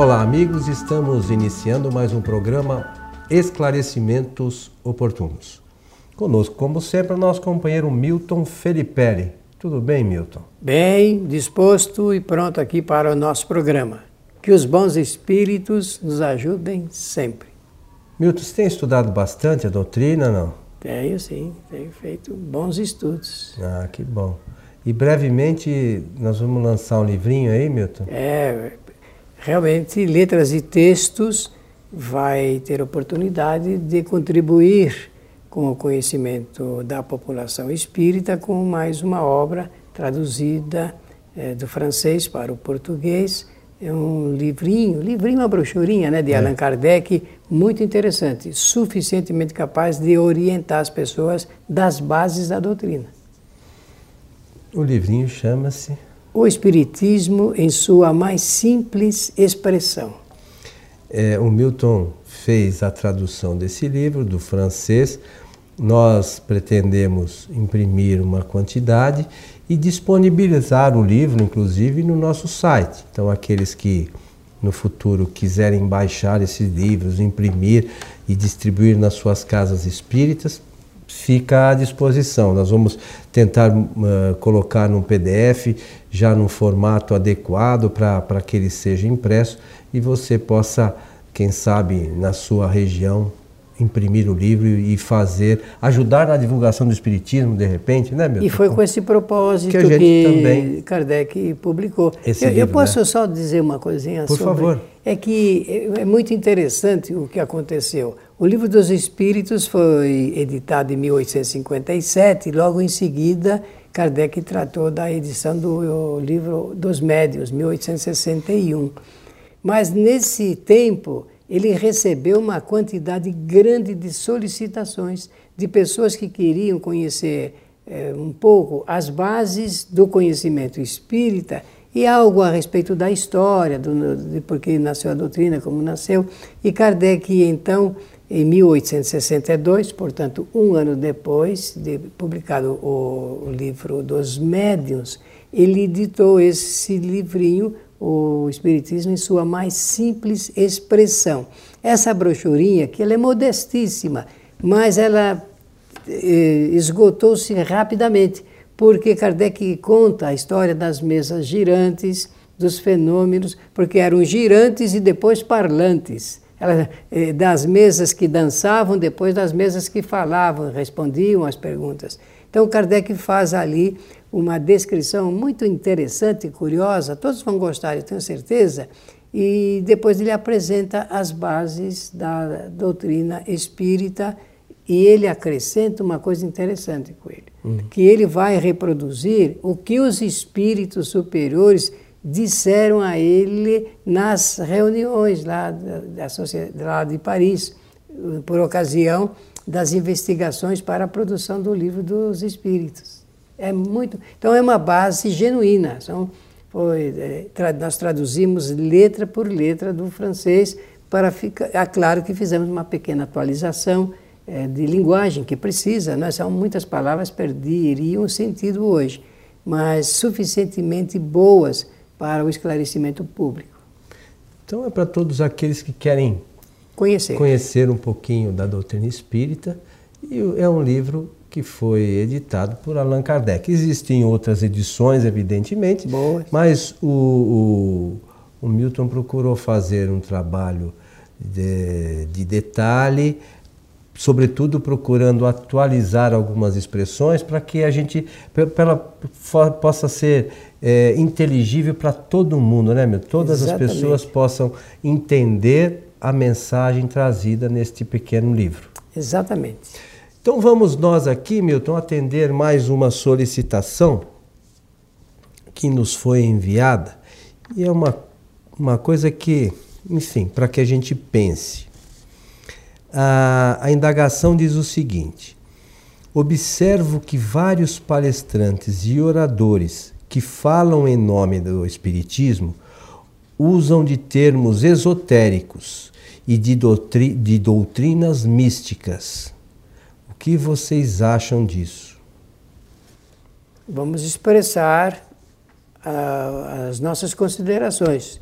Olá, amigos, estamos iniciando mais um programa Esclarecimentos Oportunos. Conosco, como sempre, nosso companheiro Milton Felipe. Tudo bem, Milton? Bem, disposto e pronto aqui para o nosso programa. Que os bons espíritos nos ajudem sempre. Milton, você tem estudado bastante a doutrina, não? Tenho sim, tenho feito bons estudos. Ah, que bom. E brevemente nós vamos lançar um livrinho aí, Milton? É, realmente letras e textos vai ter oportunidade de contribuir com o conhecimento da população espírita com mais uma obra traduzida é, do francês para o português. É um livrinho, livrinho, uma brochurinha né, de é. Allan Kardec, muito interessante, suficientemente capaz de orientar as pessoas das bases da doutrina. O livrinho chama-se O Espiritismo em sua mais simples expressão. É, o Milton fez a tradução desse livro do francês. Nós pretendemos imprimir uma quantidade e disponibilizar o livro, inclusive, no nosso site. Então, aqueles que no futuro quiserem baixar esses livros, imprimir e distribuir nas suas casas espíritas, fica à disposição. Nós vamos tentar uh, colocar num PDF, já num formato adequado para que ele seja impresso e você possa, quem sabe, na sua região, imprimir o livro e fazer, ajudar na divulgação do Espiritismo, de repente, né, meu? E foi com esse propósito que, a gente que também Kardec publicou. Esse eu, livro, eu posso né? só dizer uma coisinha Por sobre... favor. É que é muito interessante o que aconteceu. O Livro dos Espíritos foi editado em 1857 e logo em seguida Kardec tratou da edição do Livro dos Médios, 1861. Mas nesse tempo ele recebeu uma quantidade grande de solicitações de pessoas que queriam conhecer é, um pouco as bases do conhecimento espírita e algo a respeito da história, do, de por que nasceu a doutrina, como nasceu. E Kardec, então, em 1862, portanto, um ano depois de publicado o, livro dos Médiuns, ele editou esse livrinho o Espiritismo em sua mais simples expressão. Essa brochurinha, que ela é modestíssima, mas ela eh, esgotou-se rapidamente, porque Kardec conta a história das mesas girantes, dos fenômenos, porque eram girantes e depois parlantes. Eh, das mesas que dançavam, depois das mesas que falavam, respondiam às perguntas. Então Kardec faz ali uma descrição muito interessante e curiosa, todos vão gostar, eu tenho certeza, e depois ele apresenta as bases da doutrina espírita e ele acrescenta uma coisa interessante com ele, hum. que ele vai reproduzir o que os espíritos superiores disseram a ele nas reuniões lá, da, da lá de Paris, por ocasião das investigações para a produção do livro dos espíritos. É muito. Então é uma base genuína. São, foi, é, tra, nós traduzimos letra por letra do francês para ficar. É claro que fizemos uma pequena atualização é, de linguagem que precisa. Né? São muitas palavras perderiam sentido hoje, mas suficientemente boas para o esclarecimento público. Então é para todos aqueles que querem conhecer, conhecer um pouquinho da doutrina espírita. E é um livro que foi editado por Allan Kardec. Existem outras edições, evidentemente, Boa. mas o, o, o, Milton procurou fazer um trabalho de, de detalhe, sobretudo procurando atualizar algumas expressões para que a gente ela possa ser é, inteligível para todo mundo, né, Milton? Todas Exatamente. as pessoas possam entender a mensagem trazida neste pequeno livro. Exatamente. Então vamos nós aqui, Milton, atender mais uma solicitação que nos foi enviada e é uma, uma coisa que, enfim, para que a gente pense. A, a indagação diz o seguinte: observo que vários palestrantes e oradores que falam em nome do Espiritismo usam de termos esotéricos e de, doutri, de doutrinas místicas que vocês acham disso? Vamos expressar uh, as nossas considerações.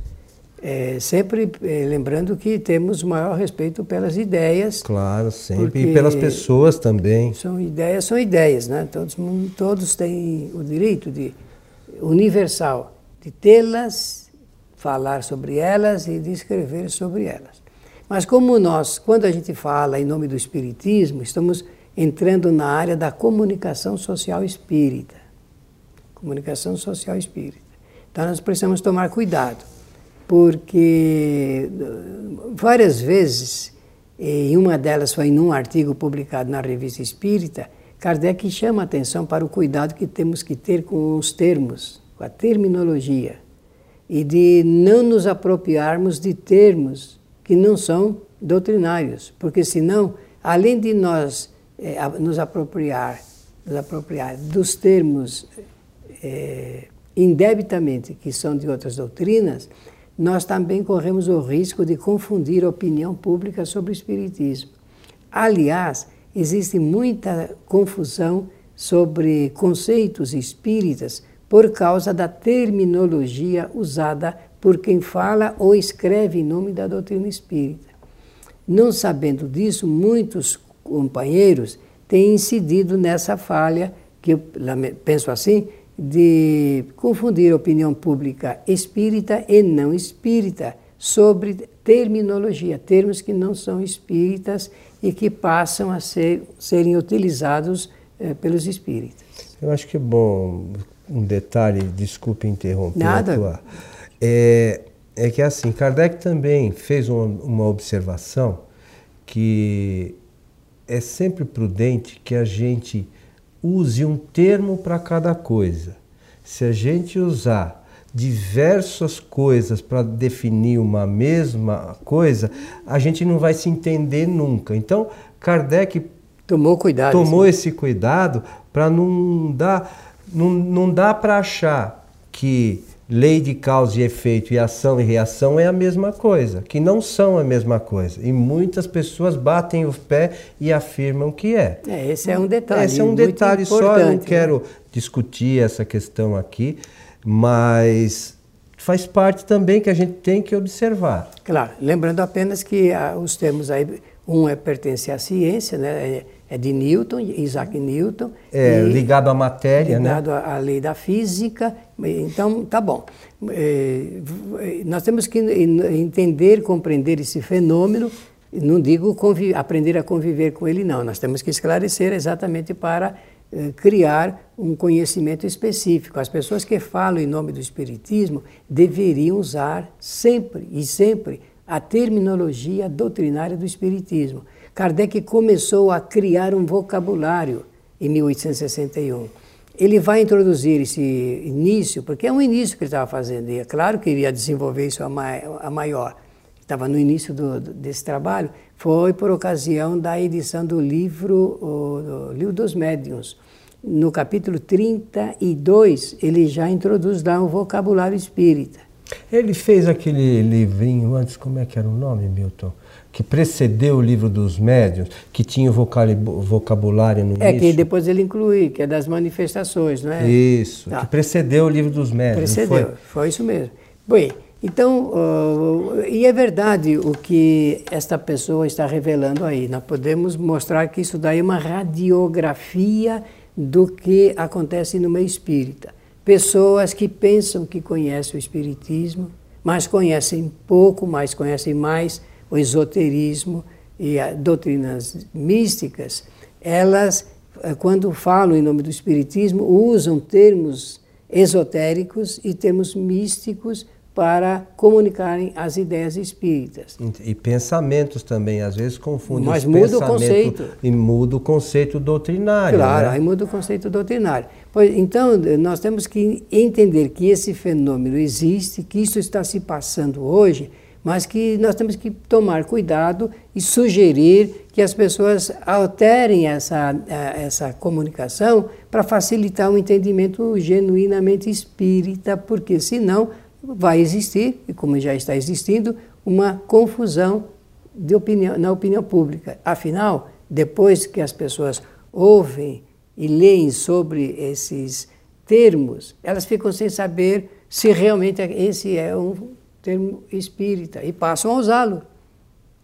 É, sempre é, lembrando que temos maior respeito pelas ideias. Claro, sempre. E pelas pessoas também. São ideias, são ideias, né? Todos, todos têm o direito de universal de tê-las, falar sobre elas e de escrever sobre elas. Mas como nós, quando a gente fala em nome do Espiritismo, estamos entrando na área da comunicação social espírita. Comunicação social espírita. Então nós precisamos tomar cuidado, porque várias vezes, e uma delas foi em um artigo publicado na Revista Espírita, Kardec chama a atenção para o cuidado que temos que ter com os termos, com a terminologia, e de não nos apropriarmos de termos que não são doutrinários, porque senão, além de nós é, nos apropriar, nos apropriar dos termos é, indebitamente que são de outras doutrinas, nós também corremos o risco de confundir a opinião pública sobre o Espiritismo. Aliás, existe muita confusão sobre conceitos espíritas por causa da terminologia usada por quem fala ou escreve em nome da doutrina espírita. Não sabendo disso, muitos companheiros têm incidido nessa falha, que eu penso assim, de confundir a opinião pública espírita e não espírita sobre terminologia, termos que não são espíritas e que passam a ser, serem utilizados eh, pelos espíritas. Eu acho que é bom um detalhe, desculpe interromper. Nada. É, é que assim, Kardec também fez uma, uma observação que é sempre prudente que a gente use um termo para cada coisa. Se a gente usar diversas coisas para definir uma mesma coisa, a gente não vai se entender nunca. Então, Kardec tomou cuidado. Tomou esse cuidado para não dar não, não dá para achar que lei de causa e efeito e ação e reação é a mesma coisa, que não são a mesma coisa. E muitas pessoas batem o pé e afirmam que é. é esse é um detalhe. Esse é um detalhe só, eu não né? quero discutir essa questão aqui, mas faz parte também que a gente tem que observar. Claro, lembrando apenas que ah, os termos aí, um é pertence à ciência, né? É, é de Newton, Isaac Newton. É, ligado à matéria, ligado né? Ligado à lei da física. Então, tá bom. É, nós temos que entender, compreender esse fenômeno. Não digo aprender a conviver com ele, não. Nós temos que esclarecer exatamente para é, criar um conhecimento específico. As pessoas que falam em nome do Espiritismo deveriam usar sempre e sempre a terminologia doutrinária do Espiritismo. Kardec começou a criar um vocabulário em 1861. Ele vai introduzir esse início, porque é um início que ele estava fazendo, e é claro que ele ia desenvolver isso a, maior. Estava no início do, desse trabalho, foi por ocasião da edição do livro, o, do livro dos Médiuns. No capítulo 32, ele já introduz lá um vocabulário espírita. Ele fez aquele livrinho antes, como é que era o nome, Milton? que precedeu o livro dos médiuns, que tinha vocabulário no É, que depois ele inclui, que é das manifestações, não é? Isso, tá. que precedeu o livro dos médiuns. Precedeu, foi? foi? isso mesmo. Bem, então, uh, e é verdade o que esta pessoa está revelando aí. Nós podemos mostrar que isso daí é uma radiografia do que acontece no meio espírita. Pessoas que pensam que conhecem o espiritismo, mas conhecem pouco, mas conhecem mais o esoterismo e as doutrinas místicas, elas, eh, quando falam em nome do Espiritismo, usam termos esotéricos e termos místicos para comunicarem as ideias espíritas. E pensamentos também, às vezes confundem Mas muda o conceito. E muda o conceito doutrinário. Claro, né? aí muda o conceito doutrinário. Pois, então, nós temos que entender que esse fenômeno existe, que isso está se passando hoje, mas que nós temos que tomar cuidado e sugerir que as pessoas alterem essa, essa comunicação para facilitar o entendimento genuinamente espírita, porque senão vai existir, e como já está existindo, uma confusão opinião, na opinião pública. Afinal, depois que as pessoas ouvem e leem sobre esses termos, elas ficam sem saber se realmente esse é um termo espírita e passam a usá-lo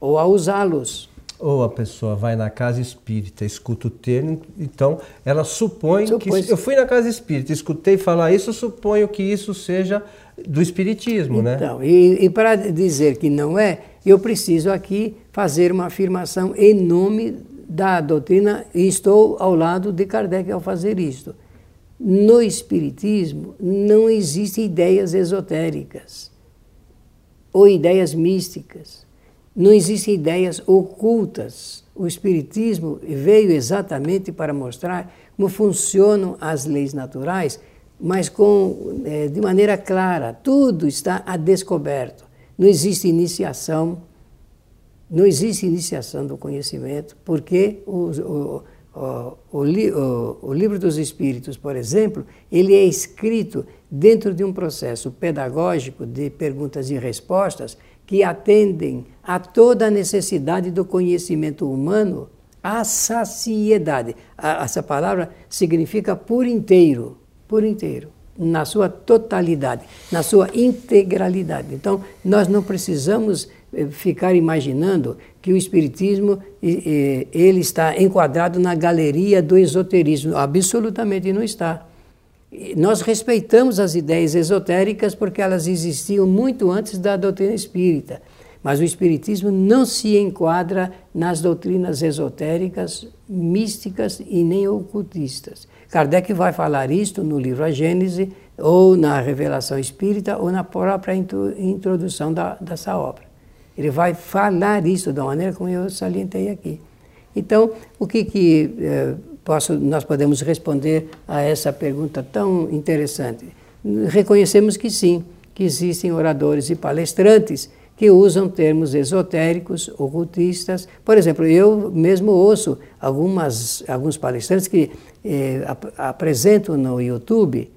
ou a usá-los. Ou a pessoa vai na casa espírita, escuta o termo, então ela supõe, supõe que. Eu fui na casa espírita, escutei falar isso, suponho que isso seja do espiritismo, então, né? Então, e, e para dizer que não é, eu preciso aqui fazer uma afirmação em nome da doutrina e estou ao lado de Kardec ao fazer isto. No Espiritismo não existem ideias esotéricas ou ideias místicas, não existem ideias ocultas. O Espiritismo veio exatamente para mostrar como funcionam as leis naturais, mas com, é, de maneira clara. Tudo está a descoberto. Não existe iniciação, não existe iniciação do conhecimento, porque o, o, o, o, livro dos Espíritos, por exemplo, ele é escrito dentro de um processo pedagógico de perguntas e respostas que atendem a toda a necessidade do conhecimento humano à saciedade. Essa palavra significa por inteiro, por inteiro, na sua totalidade, na sua integralidade. Então, nós não precisamos ficar imaginando que o espiritismo ele está enquadrado na galeria do esoterismo, absolutamente não está. Nós respeitamos as ideias esotéricas porque elas existiam muito antes da doutrina espírita, mas o espiritismo não se enquadra nas doutrinas esotéricas, místicas e nem ocultistas. Kardec vai falar isto no livro A Gênese, ou na Revelação Espírita, ou na própria introdução da, dessa obra. Ele vai falar isso da maneira como eu salientei aqui. Então, o que, que eh, posso, nós podemos responder a essa pergunta tão interessante? Reconhecemos que sim, que existem oradores e palestrantes que usam termos esotéricos, ocultistas. Por exemplo, eu mesmo ouço algumas, alguns palestrantes que eh, ap apresentam no YouTube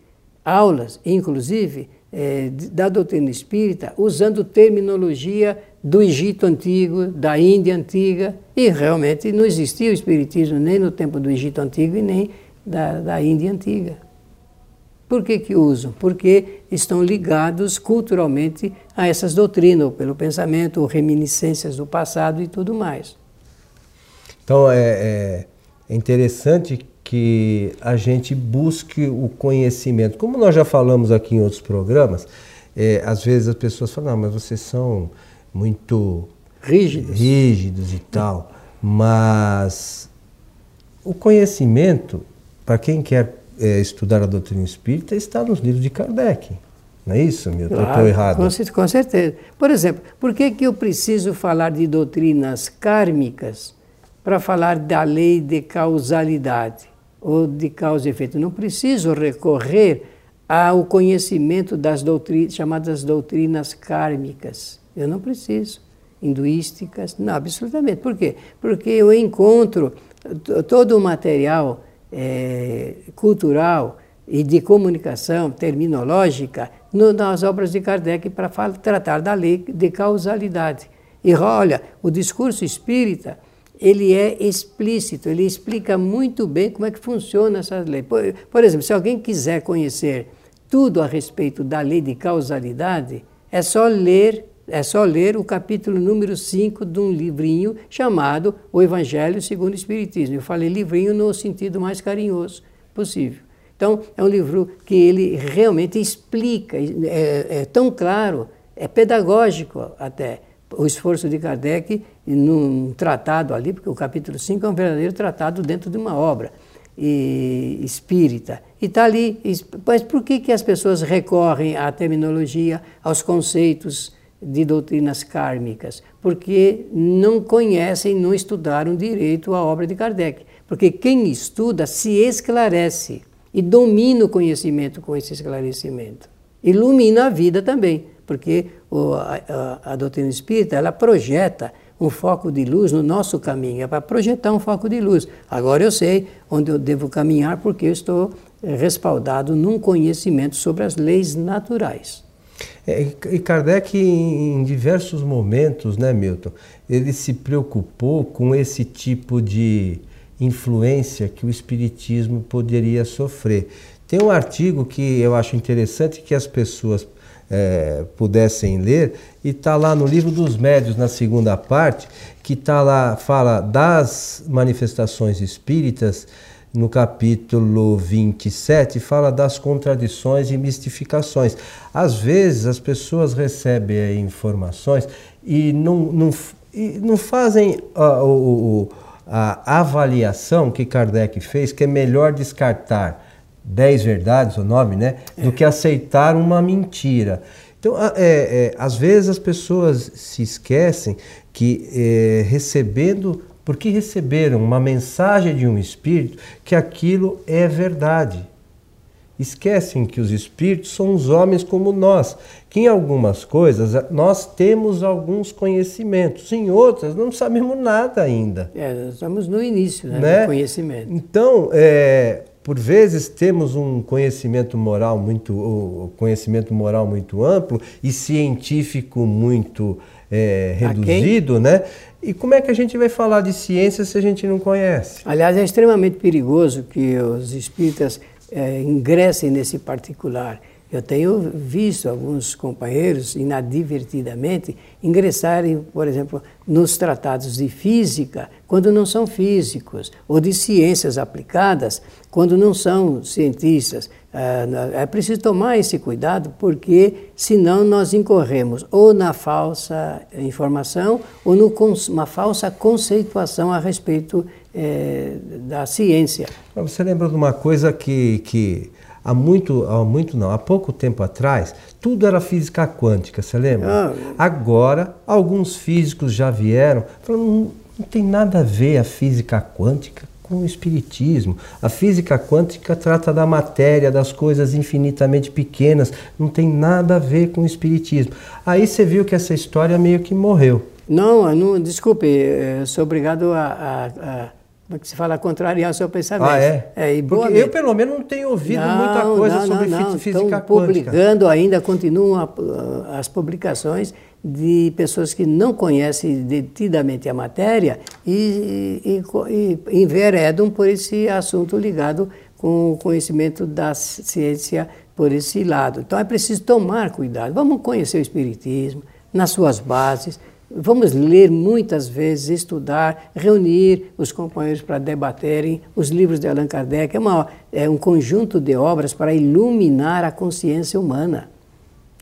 aulas, inclusive, eh, da doutrina espírita, usando terminologia do Egito Antigo, da Índia Antiga, e realmente não existia o Espiritismo nem no tempo do Egito Antigo e nem da, da Índia Antiga. Por que, que usam? Porque estão ligados culturalmente a essas doutrinas, ou pelo pensamento, ou reminiscências do passado e tudo mais. Então é, é, é interessante que a gente busque o conhecimento. Como nós já falamos aqui em outros programas, é, às vezes as pessoas falam, não, mas vocês são muito rígidos, rígidos e tal, mas o conhecimento, para quem quer é, estudar a doutrina espírita está nos livros de Kardec. Não é isso, Milton? Claro, estou errado? Com, com, certeza. Por exemplo, por que, que eu preciso falar de doutrinas kármicas para falar da lei de causalidade ou de causa e efeito? Não preciso recorrer ao conhecimento das doutrinas, chamadas doutrinas kármicas. Eu não preciso. Hinduísticas, não, absolutamente. Por quê? Porque eu encontro todo o material é, cultural e de comunicação terminológica no, nas obras de Kardec para tratar da lei de causalidade. E olha, o discurso espírita ele é explícito, ele explica muito bem como é que funciona essa lei. Por, por exemplo, se alguém quiser conhecer tudo a respeito da lei de causalidade, é só ler é só ler o capítulo número 5 de um livrinho chamado O Evangelho segundo o Espiritismo. Eu falei livrinho no sentido mais carinhoso possível. Então, é um livro que ele realmente explica, é, é tão claro, é pedagógico até, o esforço de Kardec num tratado ali, porque o capítulo 5 é um verdadeiro tratado dentro de uma obra e, espírita. E está ali. Mas por que, que as pessoas recorrem à terminologia, aos conceitos de doutrinas kármicas, porque não conhecem, não estudaram direito a obra de Kardec. Porque quem estuda se esclarece e domina o conhecimento com esse esclarecimento. Ilumina a vida também, porque a, a, a doutrina espírita ela projeta um foco de luz no nosso caminho, é para projetar um foco de luz. Agora eu sei onde eu devo caminhar porque eu estou respaldado num conhecimento sobre as leis naturais. É, e Kardec, em diversos momentos, né, Milton, ele se preocupou com esse tipo de influência que o Espiritismo poderia sofrer. Tem um artigo que eu acho interessante que as pessoas é, pudessem ler, e está lá no livro dos médios, na segunda parte, que está lá, fala das manifestações espíritas, no capítulo 27, fala das contradições e mistificações. Às vezes as pessoas recebem informações e não, não, e não fazem a, a avaliação que Kardec fez, que é melhor descartar dez verdades ou nove, né, é. do que aceitar uma mentira. Então, é, é, às vezes as pessoas se esquecem que é, recebendo, porque receberam uma mensagem de um espírito, que aquilo é verdade. Esquecem que os espíritos são os homens como nós, que em algumas coisas nós temos alguns conhecimentos, em outras não sabemos nada ainda. É, estamos no início né, né? do conhecimento. Então, é, por vezes temos um conhecimento moral muito conhecimento moral muito amplo e científico muito é, reduzido, né? E como é que a gente vai falar de ciência se a gente não conhece? Aliás, é extremamente perigoso que os espíritas é, ingressem nesse particular. Eu tenho visto alguns companheiros, inadvertidamente, ingressarem, por exemplo, nos tratados de física, quando não são físicos, ou de ciências aplicadas, quando não são cientistas. É, é preciso tomar esse cuidado, porque senão nós incorremos ou na falsa informação ou numa falsa conceituação a respeito é, da ciência. Você lembra de uma coisa que, que há muito, há muito não, há pouco tempo atrás, tudo era física quântica, você lembra? Ah, Agora, alguns físicos já vieram, falando, não, não tem nada a ver a física quântica com o espiritismo. A física quântica trata da matéria, das coisas infinitamente pequenas, não tem nada a ver com o espiritismo. Aí você viu que essa história meio que morreu. Não, não desculpe, sou obrigado a, a, a como é que se fala, contrariar o seu pensamento. Ah, é? é e Porque eu, pelo menos, não tenho ouvido não, muita coisa não, sobre não, física Estão quântica. publicando ainda, continuam as publicações de pessoas que não conhecem detidamente a matéria e, e, e enveredam por esse assunto ligado com o conhecimento da ciência por esse lado. Então é preciso tomar cuidado. Vamos conhecer o Espiritismo nas suas bases, Vamos ler muitas vezes, estudar, reunir os companheiros para debaterem os livros de Allan Kardec. É, uma, é um conjunto de obras para iluminar a consciência humana.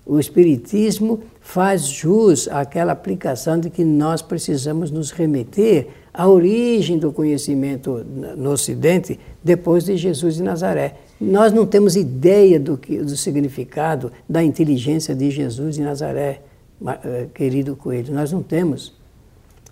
O Espiritismo faz jus àquela aplicação de que nós precisamos nos remeter à origem do conhecimento no Ocidente depois de Jesus de Nazaré. Nós não temos ideia do, que, do significado da inteligência de Jesus de Nazaré. Eh, querido Coelho, nós não temos.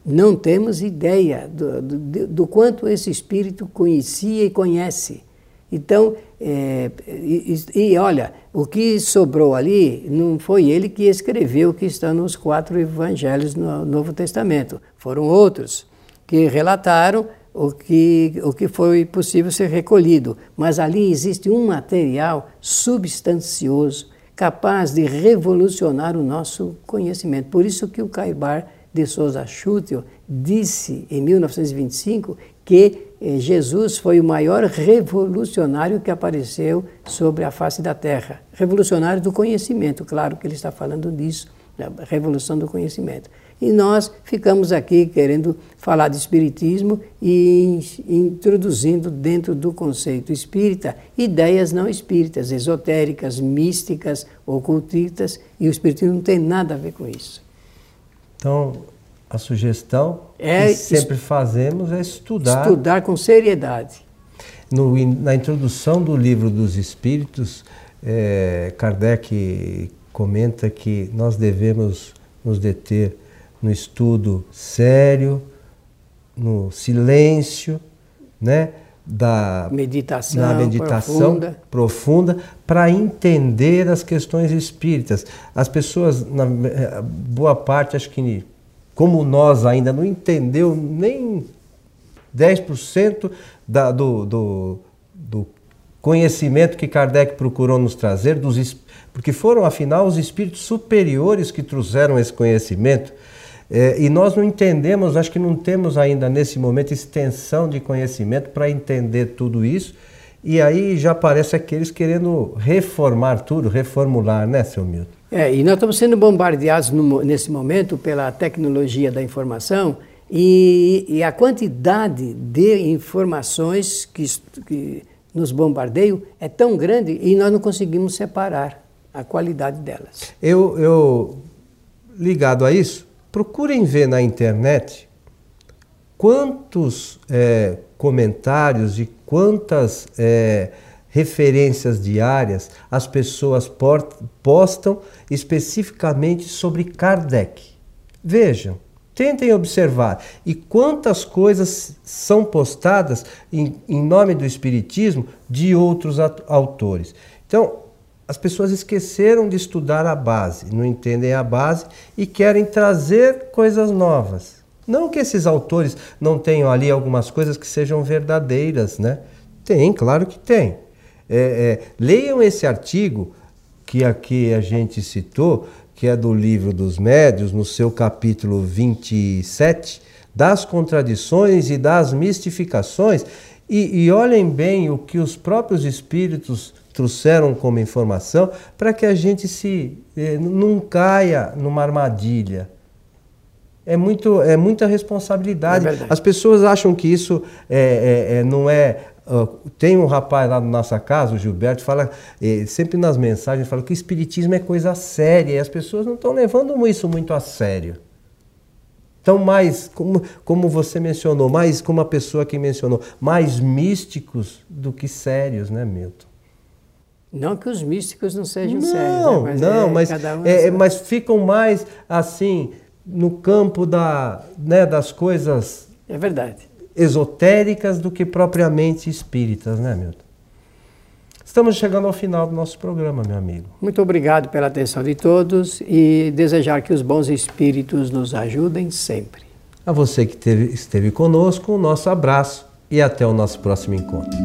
Não temos ideia do, do, do quanto esse espírito conhecia e conhece. Então, é, e, e, olha, o que sobrou ali não foi ele que escreveu o que está nos quatro evangelhos no Novo Testamento. Foram outros que relataram o que, o que foi possível ser recolhido. Mas ali existe um material substancioso capaz de revolucionar o nosso conhecimento. Por isso que o Caibar de Souza Schutel disse em 1925 que eh, Jesus foi o maior revolucionário que apareceu sobre a face da Terra. Revolucionário do conhecimento, claro que ele está falando disso, da revolução do conhecimento. E nós ficamos aqui querendo falar de Espiritismo e introduzindo dentro do conceito espírita ideias não espíritas, esotéricas, místicas, ocultistas, e o Espiritismo não tem nada a ver com isso. Então, a sugestão é, que sempre fazemos é estudar. Estudar com seriedade. No, na introdução do livro dos Espíritos, é, Kardec comenta que nós devemos nos deter no estudo sério, no silêncio, né? da meditação, na meditação profunda para entender as questões espíritas. As pessoas, na boa parte, acho que como nós ainda não entendeu nem 10% da, do, do, do conhecimento que Kardec procurou nos trazer, dos, porque foram, afinal, os espíritos superiores que trouxeram esse conhecimento. É, e nós não entendemos, acho que não temos ainda nesse momento extensão de conhecimento para entender tudo isso. E aí já aparece aqueles querendo reformar tudo, reformular, né, seu Milton? É, e nós estamos sendo bombardeados no, nesse momento pela tecnologia da informação e, e a quantidade de informações que, que nos bombardeiam é tão grande e nós não conseguimos separar a qualidade delas. Eu, eu ligado a isso, procurem ver na internet quantos é, comentários e quantas é, referências diárias as pessoas postam especificamente sobre Kardec. Vejam, tentem observar. E quantas coisas são postadas em, em nome do Espiritismo de outros autores. Então, as pessoas esqueceram de estudar a base, não entendem a base e querem trazer coisas novas. Não que esses autores não tenham ali algumas coisas que sejam verdadeiras, né? Tem, claro que tem. É, é, leiam esse artigo que aqui a gente citou, que é do livro dos médios, no seu capítulo 27, das contradições e das mistificações. E, e olhem bem o que os próprios espíritos trouxeram como informação para que a gente se eh, não caia numa armadilha. É, muito, é muita responsabilidade. É As pessoas acham que isso é, é, é não é. Uh, tem um rapaz lá na nossa casa, o Gilberto, fala eh, sempre nas mensagens, fala que o espiritismo é coisa séria e as pessoas não estão levando isso muito a sério. Então, mais, como, como você mencionou, mais como a pessoa que mencionou, mais místicos do que sérios, né, Milton? Não que os místicos não sejam não, sérios, né? mas não, é, mas, um é, mas ficam mais assim no campo da, né, das coisas. É verdade. Esotéricas do que propriamente espíritas, né, Milton? Estamos chegando ao final do nosso programa, meu amigo. Muito obrigado pela atenção de todos e desejar que os bons espíritos nos ajudem sempre. A você que teve, esteve conosco, um nosso abraço e até o nosso próximo encontro.